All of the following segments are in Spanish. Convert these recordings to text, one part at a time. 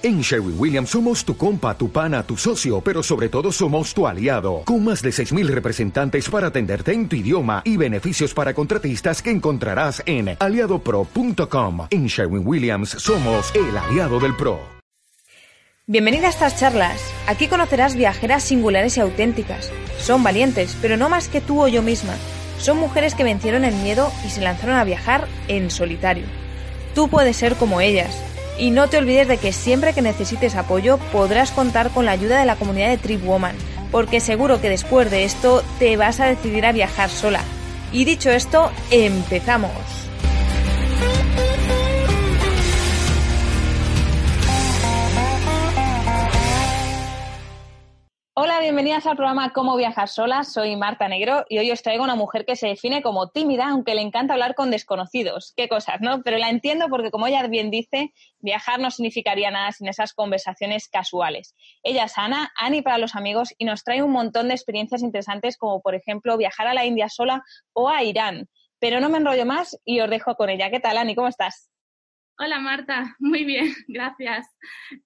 En Sherwin Williams somos tu compa, tu pana, tu socio, pero sobre todo somos tu aliado, con más de 6.000 representantes para atenderte en tu idioma y beneficios para contratistas que encontrarás en aliadopro.com. En Sherwin Williams somos el aliado del PRO. Bienvenida a estas charlas. Aquí conocerás viajeras singulares y auténticas. Son valientes, pero no más que tú o yo misma. Son mujeres que vencieron el miedo y se lanzaron a viajar en solitario. Tú puedes ser como ellas y no te olvides de que siempre que necesites apoyo podrás contar con la ayuda de la comunidad de Trip Woman, porque seguro que después de esto te vas a decidir a viajar sola. Y dicho esto, empezamos. Hola, bienvenidas al programa Cómo viajar sola. Soy Marta Negro y hoy os traigo una mujer que se define como tímida, aunque le encanta hablar con desconocidos. Qué cosas, ¿no? Pero la entiendo porque, como ella bien dice, viajar no significaría nada sin esas conversaciones casuales. Ella es Ana, Ani para los amigos, y nos trae un montón de experiencias interesantes, como por ejemplo viajar a la India sola o a Irán. Pero no me enrollo más y os dejo con ella. ¿Qué tal, Ani? ¿Cómo estás? Hola Marta, muy bien, gracias.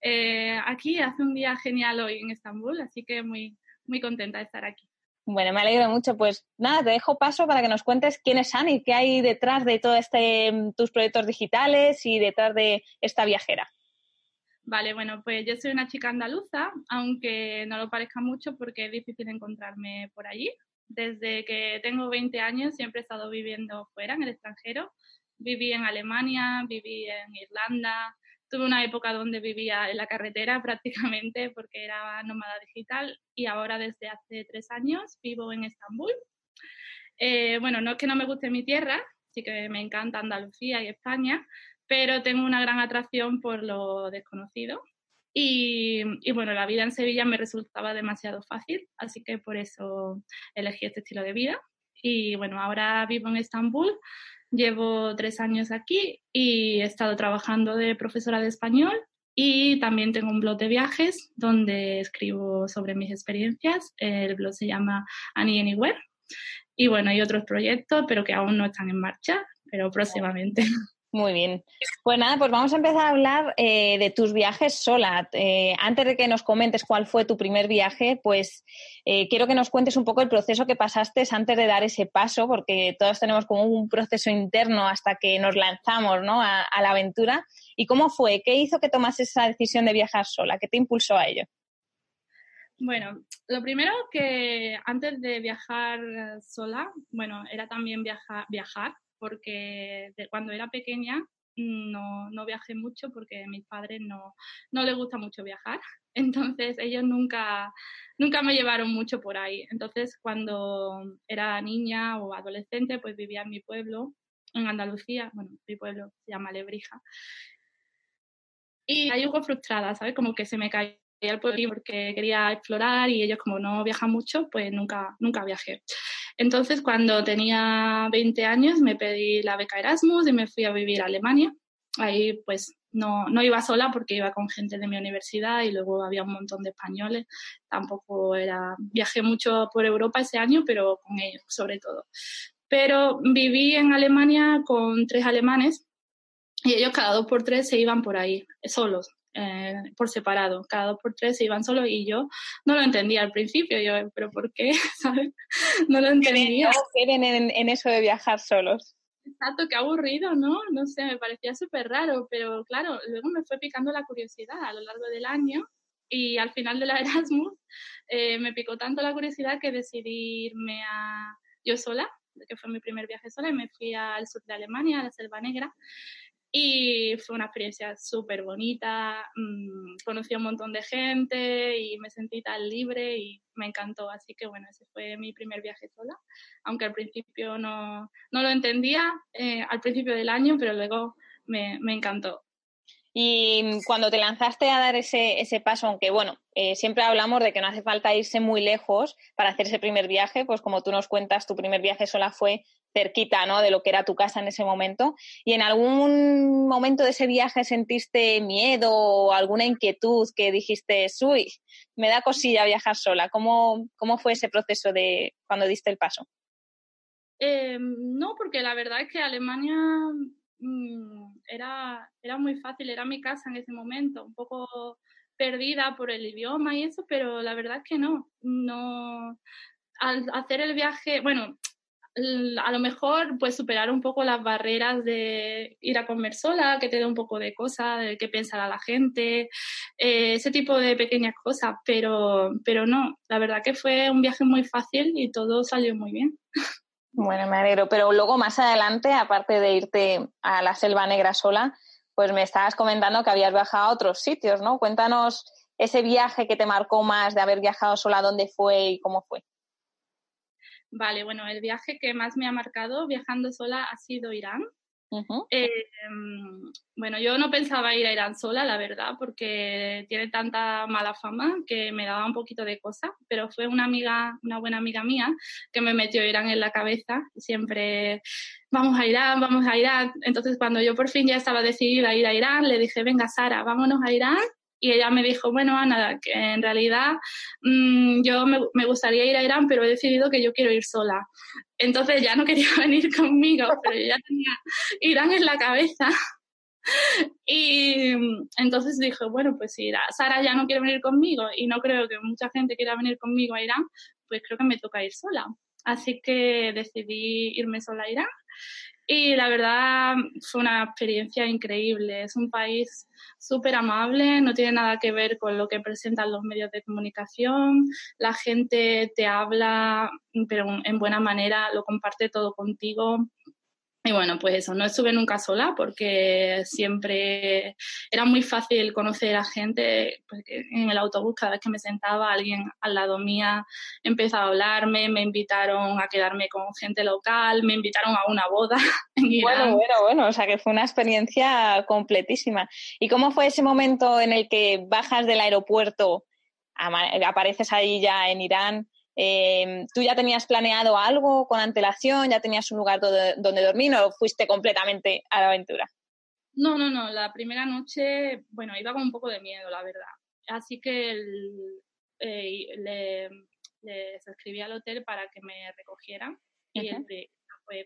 Eh, aquí hace un día genial hoy en Estambul, así que muy, muy contenta de estar aquí. Bueno, me alegro mucho. Pues nada, te dejo paso para que nos cuentes quién es Ani, qué hay detrás de todos este, tus proyectos digitales y detrás de esta viajera. Vale, bueno, pues yo soy una chica andaluza, aunque no lo parezca mucho porque es difícil encontrarme por allí. Desde que tengo 20 años siempre he estado viviendo fuera, en el extranjero, Viví en Alemania, viví en Irlanda, tuve una época donde vivía en la carretera prácticamente porque era nómada digital y ahora desde hace tres años vivo en Estambul. Eh, bueno, no es que no me guste mi tierra, sí que me encanta Andalucía y España, pero tengo una gran atracción por lo desconocido. Y, y, bueno, la vida en Sevilla me resultaba demasiado fácil, así que por eso elegí este estilo de vida. Y bueno, ahora vivo en Estambul, Llevo tres años aquí y he estado trabajando de profesora de español y también tengo un blog de viajes donde escribo sobre mis experiencias. El blog se llama Annie Anywhere. Y bueno, hay otros proyectos, pero que aún no están en marcha, pero próximamente. Muy bien. Pues nada, pues vamos a empezar a hablar eh, de tus viajes sola. Eh, antes de que nos comentes cuál fue tu primer viaje, pues eh, quiero que nos cuentes un poco el proceso que pasaste antes de dar ese paso, porque todos tenemos como un proceso interno hasta que nos lanzamos ¿no? a, la aventura. ¿Y cómo fue? ¿Qué hizo que tomases esa decisión de viajar sola? ¿Qué te impulsó a ello? Bueno, lo primero que antes de viajar sola, bueno, era también viajar, viajar porque de cuando era pequeña no, no, viajé mucho porque a mis padres no, no les gusta mucho viajar. Entonces ellos nunca, nunca me llevaron mucho por ahí. Entonces cuando era niña o adolescente pues vivía en mi pueblo, en Andalucía, bueno, mi pueblo se llama Lebrija. Y ahí hubo frustrada, ¿sabes? Como que se me caía el pueblo porque quería explorar y ellos como no viajan mucho, pues nunca, nunca viajé. Entonces, cuando tenía 20 años, me pedí la beca Erasmus y me fui a vivir a Alemania. Ahí, pues, no, no iba sola porque iba con gente de mi universidad y luego había un montón de españoles. Tampoco era, viajé mucho por Europa ese año, pero con ellos, sobre todo. Pero viví en Alemania con tres alemanes y ellos cada dos por tres se iban por ahí, solos, eh, por separado, cada dos por tres se iban solos y yo no lo entendía al principio, yo, pero ¿por qué? ¿Sabes? No lo entendía. ¿Qué ven en, en, eso de viajar solos? Exacto, qué aburrido, ¿no? No sé, me parecía súper raro, pero claro, luego me fue picando la curiosidad a lo largo del año y al final de la Erasmus eh, me picó tanto la curiosidad que decidí irme a yo sola, que fue mi primer viaje sola, y me fui al sur de Alemania, a la Selva Negra, y fue una experiencia súper bonita, mmm, conocí a un montón de gente y me sentí tan libre y me encantó. Así que bueno, ese fue mi primer viaje sola, aunque al principio no, no lo entendía eh, al principio del año, pero luego me, me encantó. Y cuando te lanzaste a dar ese, ese paso, aunque bueno, eh, siempre hablamos de que no hace falta irse muy lejos para hacer ese primer viaje, pues como tú nos cuentas, tu primer viaje sola fue cerquita, ¿no? De lo que era tu casa en ese momento. ¿Y en algún momento de ese viaje sentiste miedo o alguna inquietud que dijiste, uy, me da cosilla viajar sola? ¿Cómo, cómo fue ese proceso de cuando diste el paso? Eh, no, porque la verdad es que Alemania mm, era, era muy fácil, era mi casa en ese momento, un poco perdida por el idioma y eso, pero la verdad es que no, no, al hacer el viaje, bueno, a lo mejor pues superar un poco las barreras de ir a comer sola, que te dé un poco de cosas, de qué pensará la gente, eh, ese tipo de pequeñas cosas, pero, pero no, la verdad que fue un viaje muy fácil y todo salió muy bien. Bueno, me alegro, pero luego más adelante, aparte de irte a la Selva Negra sola, pues me estabas comentando que habías viajado a otros sitios, ¿no? Cuéntanos ese viaje que te marcó más de haber viajado sola, dónde fue y cómo fue. Vale, bueno, el viaje que más me ha marcado viajando sola ha sido Irán. Eh, em, bueno, yo no pensaba ir a Irán sola, la verdad, porque tiene tanta mala fama que me daba un poquito de cosa, pero fue una amiga, una buena amiga mía, que me metió Irán en la cabeza, siempre vamos a Irán, vamos a Irán. Entonces, cuando yo por fin ya estaba decidida a ir a Irán, le dije, venga, Sara, vámonos a Irán y ella me dijo, bueno, Ana, que en realidad mm, yo me, gustaría ir a Irán, pero he decidido que yo quiero ir sola. Entonces ya no quería venir conmigo, pero yo ya tenía Irán en la cabeza. Y entonces dije, bueno, pues si Sara ya no quiere venir conmigo y no creo que mucha gente quiera venir conmigo a Irán, pues creo que me toca ir sola. Así que decidí irme sola a Irán y la verdad fue una experiencia increíble. Es un país súper amable, no tiene nada que ver con lo que presentan los medios de comunicación. La gente te habla, pero en buena manera, lo comparte todo contigo. Y bueno, pues eso, no estuve nunca sola porque siempre era muy fácil conocer a gente, porque en el autobús cada vez que me sentaba alguien al lado mía empezaba a hablarme, me invitaron a quedarme con gente local, me invitaron a una boda. Bueno, bueno, bueno, o sea que fue una experiencia completísima. ¿Y cómo fue ese momento en el que bajas del aeropuerto, apareces ahí ya en Irán? Eh, ¿Tú ya tenías planeado algo con antelación? ¿Ya tenías un lugar donde, dormir o fuiste completamente a la aventura? No, no, no. La primera noche, bueno, iba con un poco de miedo, la verdad. Así que eh, le, les escribí al hotel para que me recogieran. Y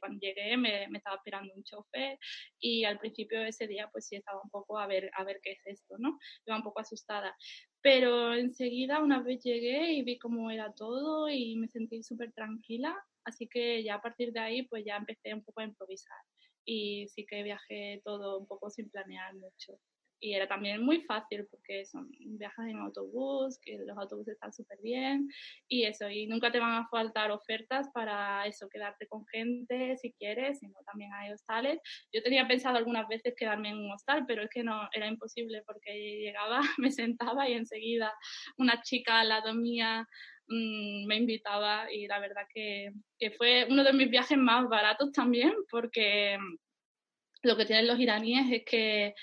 cuando llegué me, estaba esperando un chofer y al principio de ese día pues sí estaba un poco a ver, a ver qué es esto, ¿no? Iba un poco asustada. Pero enseguida una vez llegué y vi cómo era todo y me sentí súper tranquila, así que ya a partir de ahí pues ya empecé un poco a improvisar y sí que viajé todo un poco sin planear mucho y era también muy fácil porque son viajas en autobús, que los autobuses están súper bien y eso, y nunca te van a faltar ofertas para eso, quedarte con gente si quieres, sino también hay hostales. Yo tenía pensado algunas veces quedarme en un hostal, pero es que no, era imposible porque llegaba, me sentaba y enseguida una chica al lado mía mm, me invitaba y la verdad que, que fue uno de mis viajes más baratos también porque lo que tienen los iraníes es que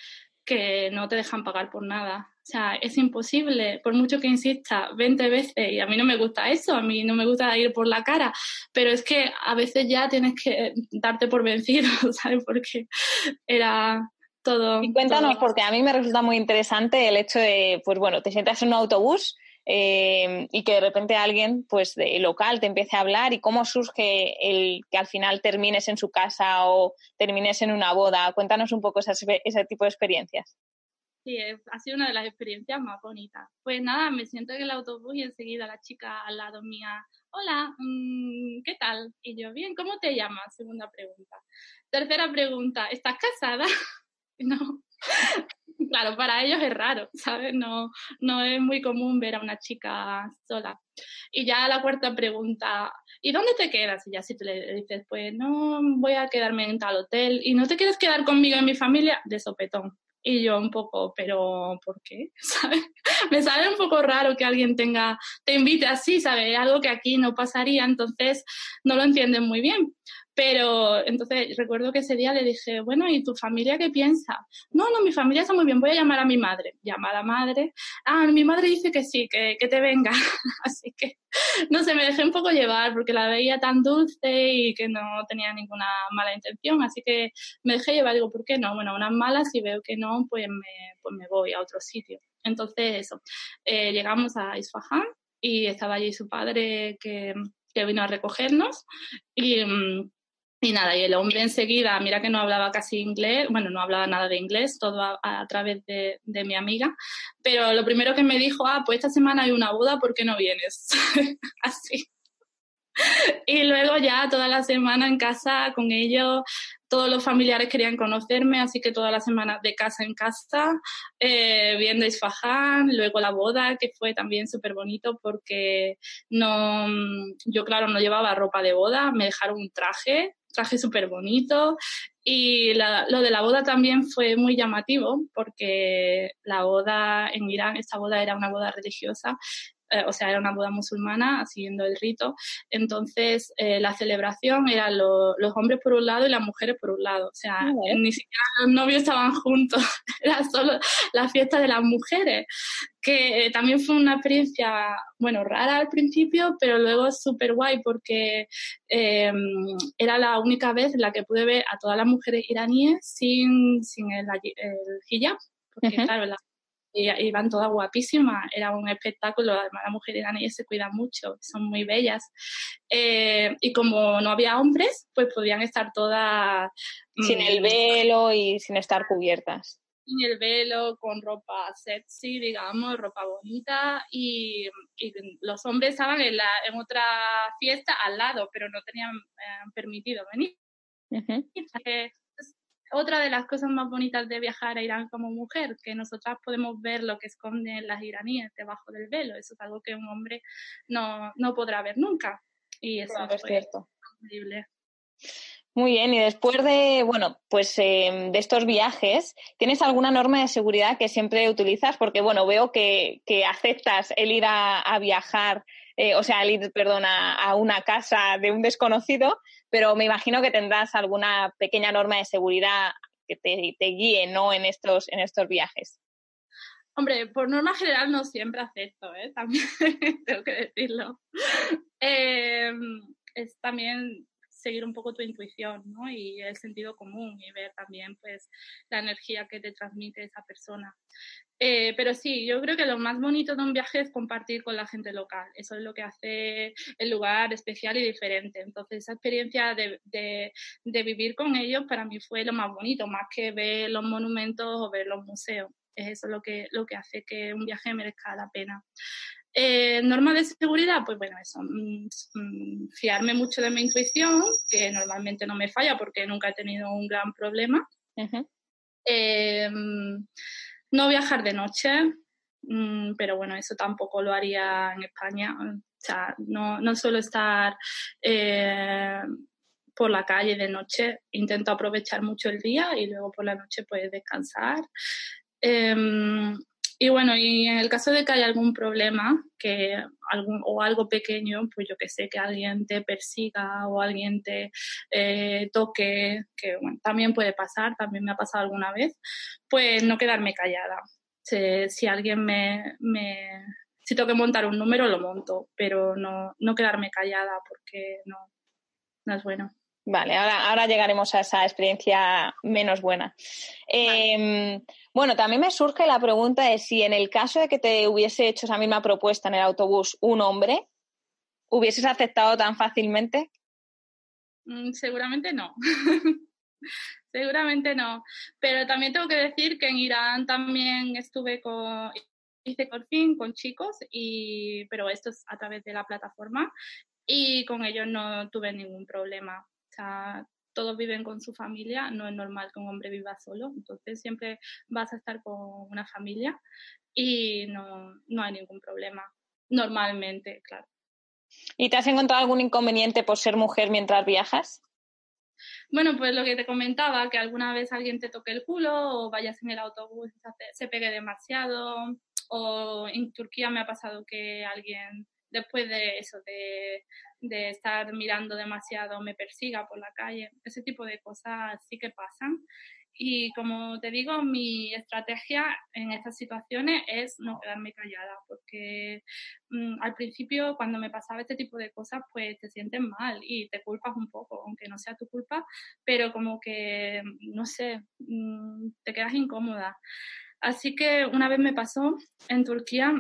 que no te dejan pagar por nada. O sea, es imposible, por mucho que insista 20 veces, y a mí no me gusta eso, a mí no me gusta ir por la cara, pero es que a veces ya tienes que darte por vencido, ¿sabes? Porque era todo. Y cuéntanos, porque a mí me resulta muy interesante el hecho de, pues bueno, te sientas en un autobús eh, y que de repente alguien pues de local te empiece a hablar y cómo surge el que al final termines en su casa o termines en una boda. Cuéntanos un poco ese tipo de experiencias. Sí, ha sido una de las experiencias más bonitas. Pues nada, me siento en el autobús y enseguida la chica al lado mía, hola, mm, ¿qué tal? Y yo, bien, ¿cómo te llamas? Segunda pregunta. Tercera pregunta, ¿estás casada? no. claro, para ellos es raro, ¿sabes? No, no es muy común ver a una chica sola. Y ya la cuarta pregunta, ¿y dónde te quedas? Y ya si tú le dices, pues no voy a quedarme en tal hotel y no te quieres quedar conmigo en mi familia, de sopetón. Y yo un poco, pero ¿por qué? Me sale un poco raro que alguien tenga, te invite así, ¿sabes? Algo que aquí no pasaría, entonces no lo entienden muy bien. Pero entonces recuerdo que ese día le dije, bueno, ¿y tu familia qué piensa? No, no, mi familia está muy bien, voy a llamar a mi madre. Llama a madre. Ah, mi madre dice que sí, que, que te venga. Así que, no sé, me dejé un poco llevar porque la veía tan dulce y que no tenía ninguna mala intención. Así que me dejé llevar, digo, ¿por qué no? Bueno, unas malas, si veo que no, pues me, pues me voy a otro sitio. Entonces, eso, eh, llegamos a Isfahan y estaba allí su padre que, que vino a recogernos y... Y nada, y el hombre enseguida, mira que no hablaba casi inglés, bueno, no hablaba nada de inglés, todo a, través de, de, mi amiga, pero lo primero que me dijo, ah, pues esta semana hay una boda, ¿por qué no vienes? Así. Y luego ya toda la semana en casa con ellos, todos los familiares querían conocerme, así que toda la semana de casa en casa, eh, viendo Isfahan, luego la boda, que fue también súper bonito porque no, yo claro no llevaba ropa de boda, me dejaron un traje, traje súper bonito. Y lo de la boda también fue muy llamativo porque la boda en Irán, esta boda era una boda religiosa eh, o sea, era una boda musulmana, siguiendo el rito. Entonces, eh, la celebración era los hombres por un lado y las mujeres por un lado. O sea, ah, ni siquiera los novios estaban juntos, era solo la fiesta de las mujeres, que también fue una experiencia, bueno, rara al principio, pero luego súper guay porque em, era la única vez en la que pude ver a todas las mujeres iraníes sin, sin el, hijab, porque claro, la y iban todas guapísimas, era un espectáculo, además las mujeres iraníes se cuidan mucho, son muy bellas. Eh, y como no había hombres, pues podían estar todas... Sin el mm, velo y sin estar cubiertas. Sin el velo, con ropa sexy, digamos, ropa bonita, y, los hombres estaban en, la, en otra fiesta al lado, pero no tenían eh, permitido venir otra de las cosas más bonitas de viajar a Irán como mujer, que nosotras podemos ver lo que esconden las iraníes debajo del velo. Eso es algo que un hombre no, no podrá ver nunca. Y eso es cierto. Increíble. Muy bien, y después de, bueno, pues em, de estos viajes, ¿tienes alguna norma de seguridad que siempre utilizas? Porque, bueno, veo que, que aceptas el ir a, viajar, eh, o sea, el ir, a, una casa de un desconocido, pero me imagino que tendrás alguna pequeña norma de seguridad que te, guíe, ¿no? En estos, en estos viajes. Hombre, por norma general no siempre acepto, ¿eh? Tengo que decirlo. Em, es también seguir un poco tu intuición ¿no? y el sentido común y ver también pues la energía que te transmite esa persona. Eh, pero sí, yo creo que lo más bonito de un viaje es compartir con la gente local. Eso es lo que hace el lugar especial y diferente. Entonces, esa experiencia de, de, de vivir con ellos para mí fue lo más bonito, más que ver los monumentos o ver los museos. Es eso lo que, lo que hace que un viaje merezca la pena. Eh, normas de seguridad, pues bueno, eso, mm, mm, fiarme mucho de mi intuición, que normalmente no me falla porque nunca he tenido un gran problema. Eh, no viajar de noche, pero bueno, eso tampoco lo haría en España. O sea, no, no suelo estar eh, por la calle de noche, intento aprovechar mucho el día y luego por la noche pues descansar. Em, y bueno, y en el caso de que haya algún problema que algún, o algo pequeño, pues yo que sé, que alguien te persiga o alguien te eh, toque, que bueno, también puede pasar, también me ha pasado alguna vez, pues no quedarme callada. Si, alguien me, me, si tengo que montar un número, lo monto, pero no, no quedarme callada porque no, no es bueno. Vale, ahora, ahora llegaremos a esa experiencia menos buena. Em, bueno, también me surge la pregunta de si en el caso de que te hubiese hecho esa misma propuesta en el autobús un hombre, ¿hubieses aceptado tan fácilmente? Mm, seguramente no. seguramente no. Pero también tengo que decir que en Irán también estuve con, hice fin con chicos, y, pero esto es a través de la plataforma y con ellos no tuve ningún problema sea, todos viven con su familia, no es normal que un hombre viva solo, entonces siempre vas a estar con una familia y no, no hay ningún problema, normalmente, claro. ¿Y te has encontrado algún inconveniente por ser mujer mientras viajas? Bueno, pues lo que te comentaba, que alguna vez alguien te toque el culo o vayas en el autobús y se pegue demasiado, o en Turquía me ha pasado que alguien después de eso, de, de, estar mirando demasiado, me persiga por la calle. Ese tipo de cosas sí que pasan. Y como te digo, mi estrategia en estas situaciones es no quedarme callada, porque mm, al principio cuando me pasaba este tipo de cosas, pues te sientes mal y te culpas un poco, aunque no sea tu culpa, pero como que, no sé, mm, te quedas incómoda. Así que una vez me pasó en Turquía,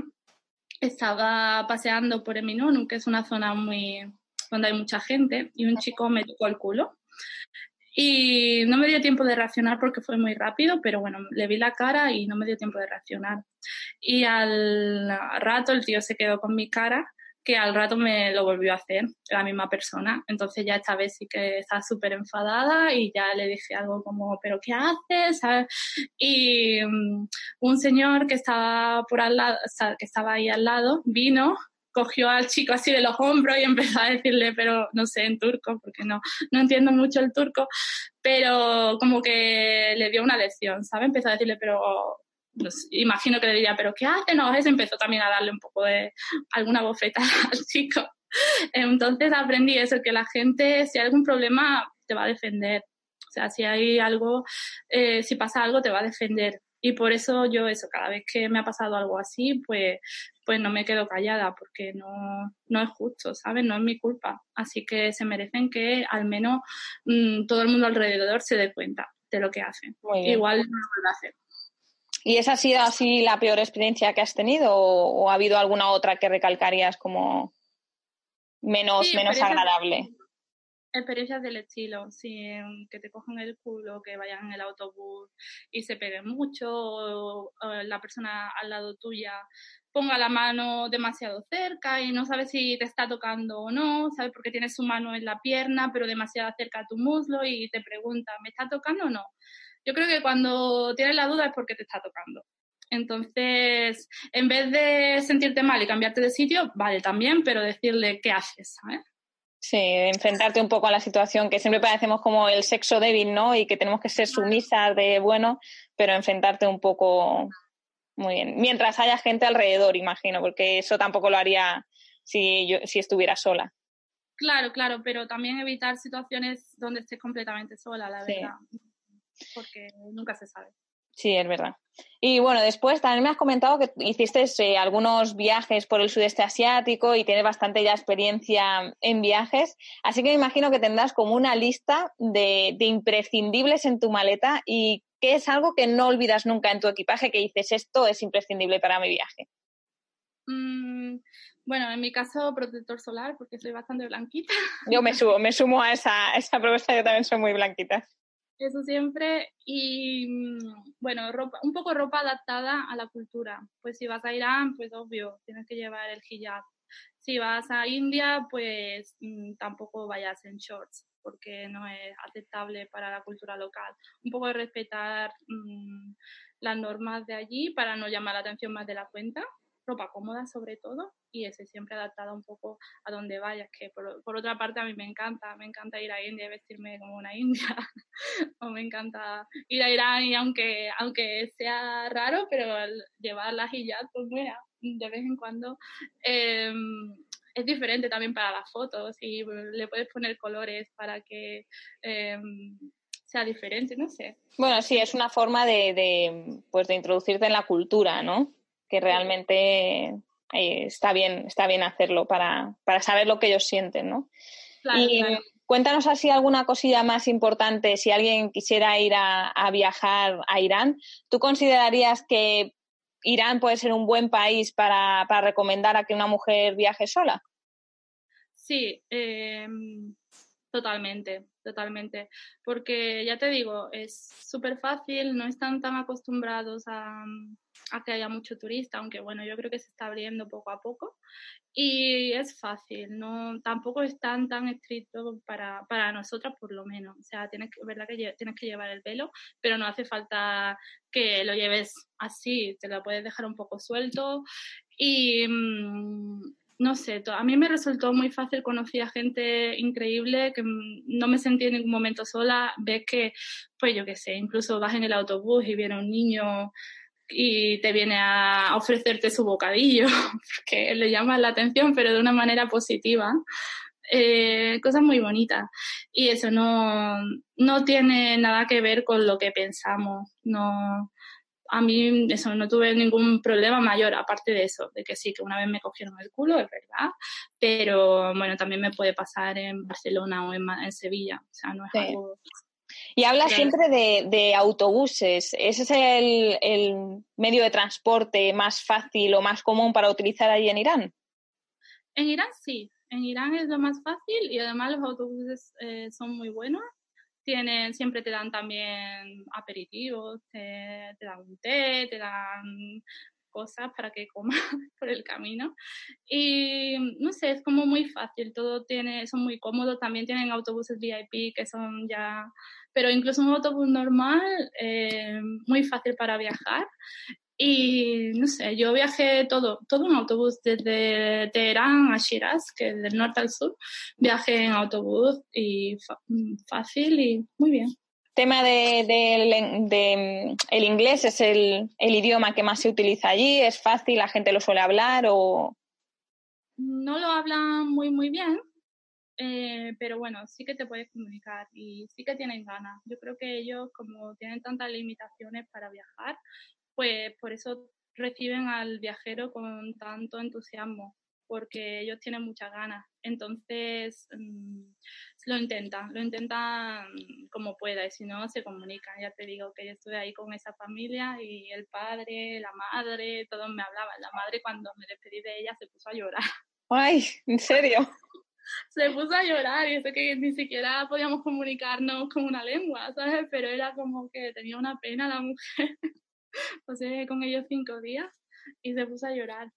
estaba paseando por Eminonu, que es una zona muy donde hay mucha gente, y un chico me tocó el culo. Y no me dio tiempo de reaccionar porque fue muy rápido, pero bueno, le vi la cara y no me dio tiempo de reaccionar. Y al rato el tío se quedó con mi cara que al rato me lo volvió a hacer la misma persona. Entonces ya esta vez sí que estaba súper enfadada y ya le dije algo como, ¿pero qué haces? Y um, un señor que estaba por al lado, que estaba ahí al lado, vino cogió al chico así de los hombros y empezó a decirle, pero no sé en turco, porque no, no entiendo mucho el turco, pero como que le dio una lección, ¿sabes? Empezó a decirle, pero pues, imagino que le diría, pero ¿qué hace? No, ese empezó también a darle un poco de alguna bofeta al chico. Entonces aprendí eso, que la gente, si hay algún problema, te va a defender. O sea, si hay algo, eh, si pasa algo, te va a defender. Y por eso yo eso, cada vez que me ha pasado algo así, pues, pues no me quedo callada, porque no, no es justo, ¿sabes? No es mi culpa. Así que se merecen que al menos mm, todo el mundo alrededor se dé cuenta de lo que hacen. Igual no lo vuelve a hacer. ¿Y esa ha sido así la peor experiencia que has tenido o, ha habido alguna otra que recalcarías como menos, menos agradable? Experiencias del estilo, sí, que te cojan el culo, que vayan en el autobús y se peguen mucho, o, la persona al lado tuya ponga la mano demasiado cerca y no sabes si te está tocando o no, sabes porque tienes su mano en la pierna, pero demasiado cerca a tu muslo y te pregunta, ¿me está tocando o no? Yo creo que cuando tienes la duda es porque te está tocando. Entonces, en vez de sentirte mal y cambiarte de sitio, vale también, pero decirle qué haces, ¿sabes? Sí, enfrentarte un poco a la situación que siempre parecemos como el sexo débil, ¿no? Y que tenemos que ser sumisas de bueno, pero enfrentarte un poco muy bien. Mientras haya gente alrededor, imagino, porque eso tampoco lo haría si yo si estuviera sola. Claro, claro, pero también evitar situaciones donde estés completamente sola, la verdad porque nunca se sabe. Sí, es verdad. Y bueno, después también me has comentado que hiciste eh, algunos viajes por el sudeste asiático y tienes bastante ya experiencia en viajes, así que me imagino que tendrás como una lista de, imprescindibles en tu maleta y qué es algo que no olvidas nunca en tu equipaje, que dices esto es imprescindible para mi viaje. Mm, bueno, en mi caso, protector solar, porque soy bastante blanquita. Yo me subo, me sumo a esa, a esa propuesta, yo también soy muy blanquita eso siempre. Y mm, bueno, ropa, un poco ropa adaptada a la cultura. Pues si vas a Irán, pues obvio, tienes que llevar el hijab. Si vas a India, pues mm, tampoco vayas en shorts, porque no es aceptable para la cultura local. Un poco de respetar mm, las normas de allí para no llamar la atención más de la cuenta ropa cómoda sobre todo y ese siempre adaptada un poco a donde vayas, que por, otra parte a mí me encanta, me encanta ir a India y vestirme como una india, o me encanta ir a Irán y aunque, aunque sea raro, pero llevar la hijab, pues mira, de vez en cuando em, es diferente también para las fotos y le puedes poner colores para que... Em, sea diferente, no sé. Bueno, sí, es una forma de, pues de introducirte en la cultura, ¿no? Que realmente eh, está bien, está bien hacerlo para, saber lo que ellos sienten, ¿no? y cuéntanos así alguna cosilla más importante, si alguien quisiera ir a, viajar a Irán, ¿tú considerarías que Irán puede ser un buen país para, recomendar a que una mujer viaje sola? Sí, eh, totalmente, totalmente. Porque ya te digo, es súper fácil, no están tan acostumbrados a, a que haya mucho turista, aunque bueno, yo creo que se está abriendo poco a poco. Y es fácil, no tampoco es tan tan estricto para, para nosotras por lo menos. O sea, tienes que, verdad que tienes que llevar el velo, pero no hace falta que lo lleves así, te lo puedes dejar un poco suelto. Y mm, no sé, a mí me resultó muy fácil, conocí a gente increíble, que no me sentí en ningún momento sola, ves que, pues yo qué sé, incluso vas en el autobús y viene un niño y te viene a ofrecerte su bocadillo, porque le llama la atención, pero de una manera positiva. Eh, cosas muy bonitas. Y eso no, no tiene nada que ver con lo que pensamos. No, a mí eso no tuve ningún problema mayor, aparte de eso, de que sí, que una vez me cogieron el culo, es verdad, pero bueno, también me puede pasar en Barcelona o en, en Sevilla. O sea, no es algo y habla siempre de, autobuses. ¿Ese es el, medio de transporte más fácil o más común para utilizar ahí en Irán? En Irán sí. En Irán es lo más fácil y además los autobuses eh, son muy buenos. Tienen, siempre te dan también aperitivos, te, dan un té, te dan cosas para que comas por el camino. Y no sé, es como muy fácil, todo tiene, son muy cómodos, también tienen autobuses VIP que son ya, pero incluso un autobús normal, eh, muy fácil para viajar. Y no sé, yo viajé todo, todo en autobús, desde Teherán a Shiraz, que es del norte al sur, viajé en autobús y fácil y muy bien. Tema de, de, el inglés es el, el, idioma que más se utiliza allí, es fácil, la gente lo suele hablar o no lo hablan muy muy bien, eh, pero bueno, sí que te puedes comunicar y sí que tienen ganas. Yo creo que ellos como tienen tantas limitaciones para viajar, pues por eso reciben al viajero con tanto entusiasmo porque ellos tienen muchas ganas. Entonces, mm, lo intentan, lo intentan como pueda y si no, se comunican. Ya te digo que yo estuve ahí con esa familia y el padre, la madre, todos me hablaban. La madre cuando me despedí de ella se puso a llorar. Ay, ¿en serio? se puso a llorar y eso que ni siquiera podíamos comunicarnos con una lengua, ¿sabes? Pero era como que tenía una pena la mujer. sea, con ellos cinco días y se puso a llorar.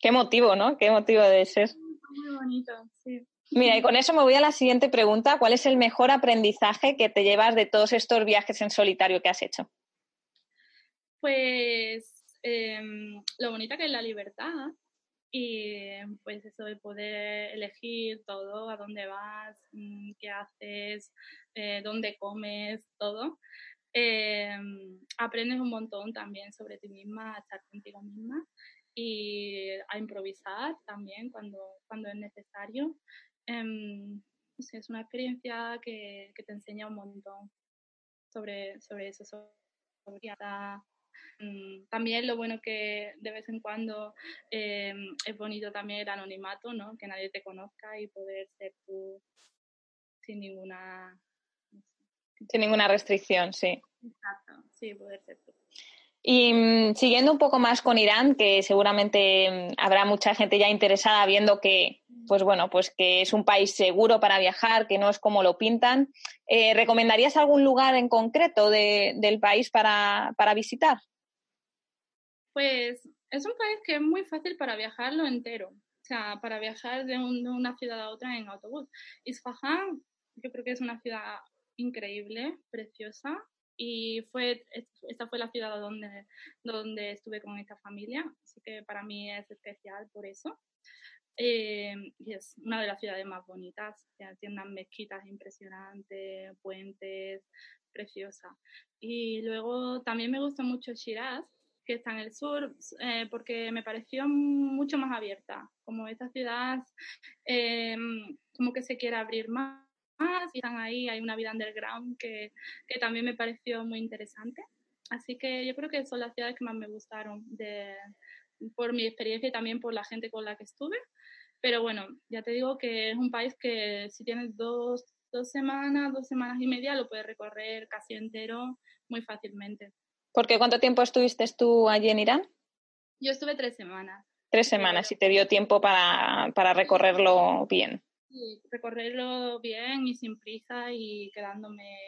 Qué motivo, ¿no? Qué motivo de ser. Muy bonito, sí. Mira, y con eso me voy a la siguiente pregunta. ¿Cuál es el mejor aprendizaje que te llevas de todos estos viajes en solitario que has hecho? Pues em, lo bonita que es la libertad y pues eso de poder elegir todo, a dónde vas, mm, qué haces, eh, dónde comes, todo. Em, aprendes un montón también sobre ti misma, a estar contigo misma y a improvisar también cuando, cuando es necesario. Em, es una experiencia que, que, te enseña un montón sobre, sobre eso, sobre mm, también lo bueno que de vez en cuando em, es bonito también el anonimato, ¿no? Que nadie te conozca y poder ser tú sin ninguna... Sin ninguna restricción, sí. Exacto, sí, poder ser tú. Y mm, siguiendo un poco más con Irán, que seguramente mm, habrá mucha gente ya interesada viendo que, pues bueno, pues que es un país seguro para viajar, que no es como lo pintan. Eh, ¿Recomendarías algún lugar en concreto del país para, visitar? Pues es un país que es muy fácil para viajarlo entero, o sea, para viajar de, de una ciudad a otra en autobús. Isfahan, yo creo que es una ciudad increíble, preciosa, y fue, esta fue la ciudad donde, donde estuve con esta familia, así que para mí es especial por eso. Eh, y es una de las ciudades más bonitas, tiene unas mezquitas impresionantes, puentes, preciosa. Y luego también me gusta mucho Shiraz, que está en el sur, eh, porque me pareció mucho más abierta, como esta ciudad eh, como que se quiere abrir más más y están ahí, hay una vida underground que, que también me pareció muy interesante. Así que yo creo que son las ciudades que más me gustaron de, por mi experiencia y también por la gente con la que estuve. Pero bueno, ya te digo que es un país que si tienes dos, dos semanas, dos semanas y media, lo puedes recorrer casi entero muy fácilmente. ¿Por cuánto tiempo estuviste tú allí en Irán? Yo estuve tres semanas. Tres semanas y te dio tiempo para, para recorrerlo bien recorrerlo bien y sin prisa y quedándome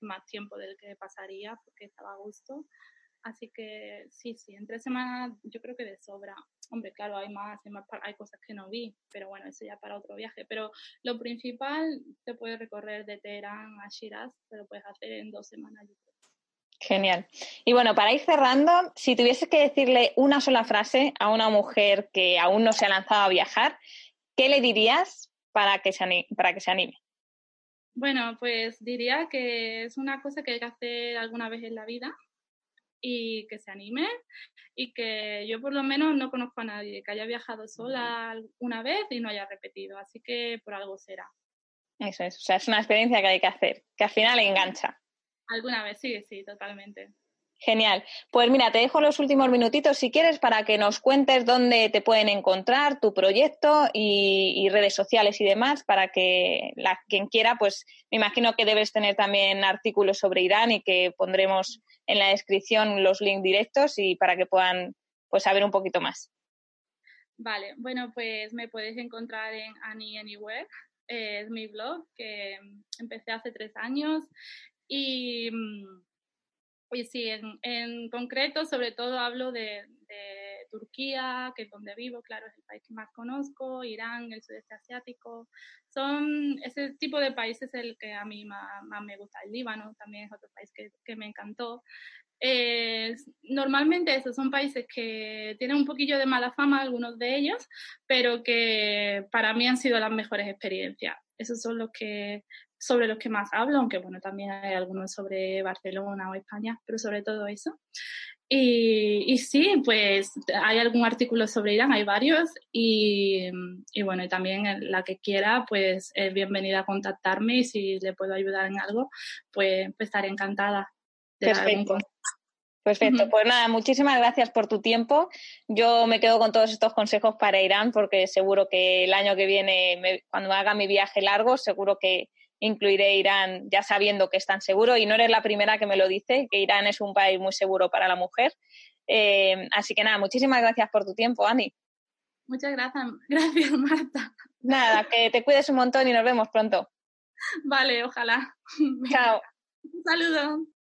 más tiempo del que pasaría porque estaba a gusto. Así que sí, sí, en tres semanas yo creo que de sobra. Hombre, claro, hay más, hay, más, hay cosas que no vi, pero bueno, eso ya para otro viaje. Pero lo principal, te puedes recorrer de Teherán a Shiraz, te lo puedes hacer en dos semanas. Genial. Y bueno, para ir cerrando, si tuvieses que decirle una sola frase a una mujer que aún no se ha lanzado a viajar, ¿qué le dirías para que se anime, para que se anime? Bueno, pues diría que es una cosa que hay que hacer alguna vez en la vida y que se anime y que yo por lo menos no conozco a nadie que haya viajado sola una vez y no haya repetido, así que por algo será. Eso es, o sea, es una experiencia que hay que hacer, que al final engancha. Alguna vez, sí, sí, totalmente. Genial. Pues mira, te dejo los últimos minutitos si quieres para que nos cuentes dónde te pueden encontrar, tu proyecto y, redes sociales y demás, para que quien quiera, pues me imagino que debes tener también artículos sobre Irán y que pondremos en la descripción los links directos y para que puedan pues saber un poquito más. Vale, bueno, pues me puedes encontrar en Annie Anywhere es mi blog que empecé hace tres años y, y sí, en, en concreto sobre todo hablo de, Turquía, que es donde vivo, claro, es el país que más conozco, Irán, el sudeste asiático. Son ese tipo de países el que a mí más, me gusta. El Líbano también es otro país que, que me encantó. Eh, normalmente esos son países que tienen un poquillo de mala fama, algunos de ellos, pero que para mí han sido las mejores experiencias. Esos son los que sobre los que más hablo, aunque bueno, también hay algunos sobre Barcelona o España, pero sobre todo eso. Y, y, sí, pues hay algún artículo sobre Irán, hay varios, y, y, bueno, y también la que quiera, pues es bienvenida a contactarme y si le puedo ayudar en algo, pues, pues estaré encantada. De Perfecto. Perfecto, pues nada, muchísimas gracias por tu tiempo. Yo me quedo con todos estos consejos para Irán porque seguro que el año que viene, cuando haga mi viaje largo, seguro que, incluiré Irán ya sabiendo que es tan seguro y no eres la primera que me lo dice, que Irán es un país muy seguro para la mujer. Eh, así que nada, muchísimas gracias por tu tiempo, Ani. Muchas gracias, gracias Marta. Nada, que te cuides un montón y nos vemos pronto. Vale, ojalá. Chao. Un saludo.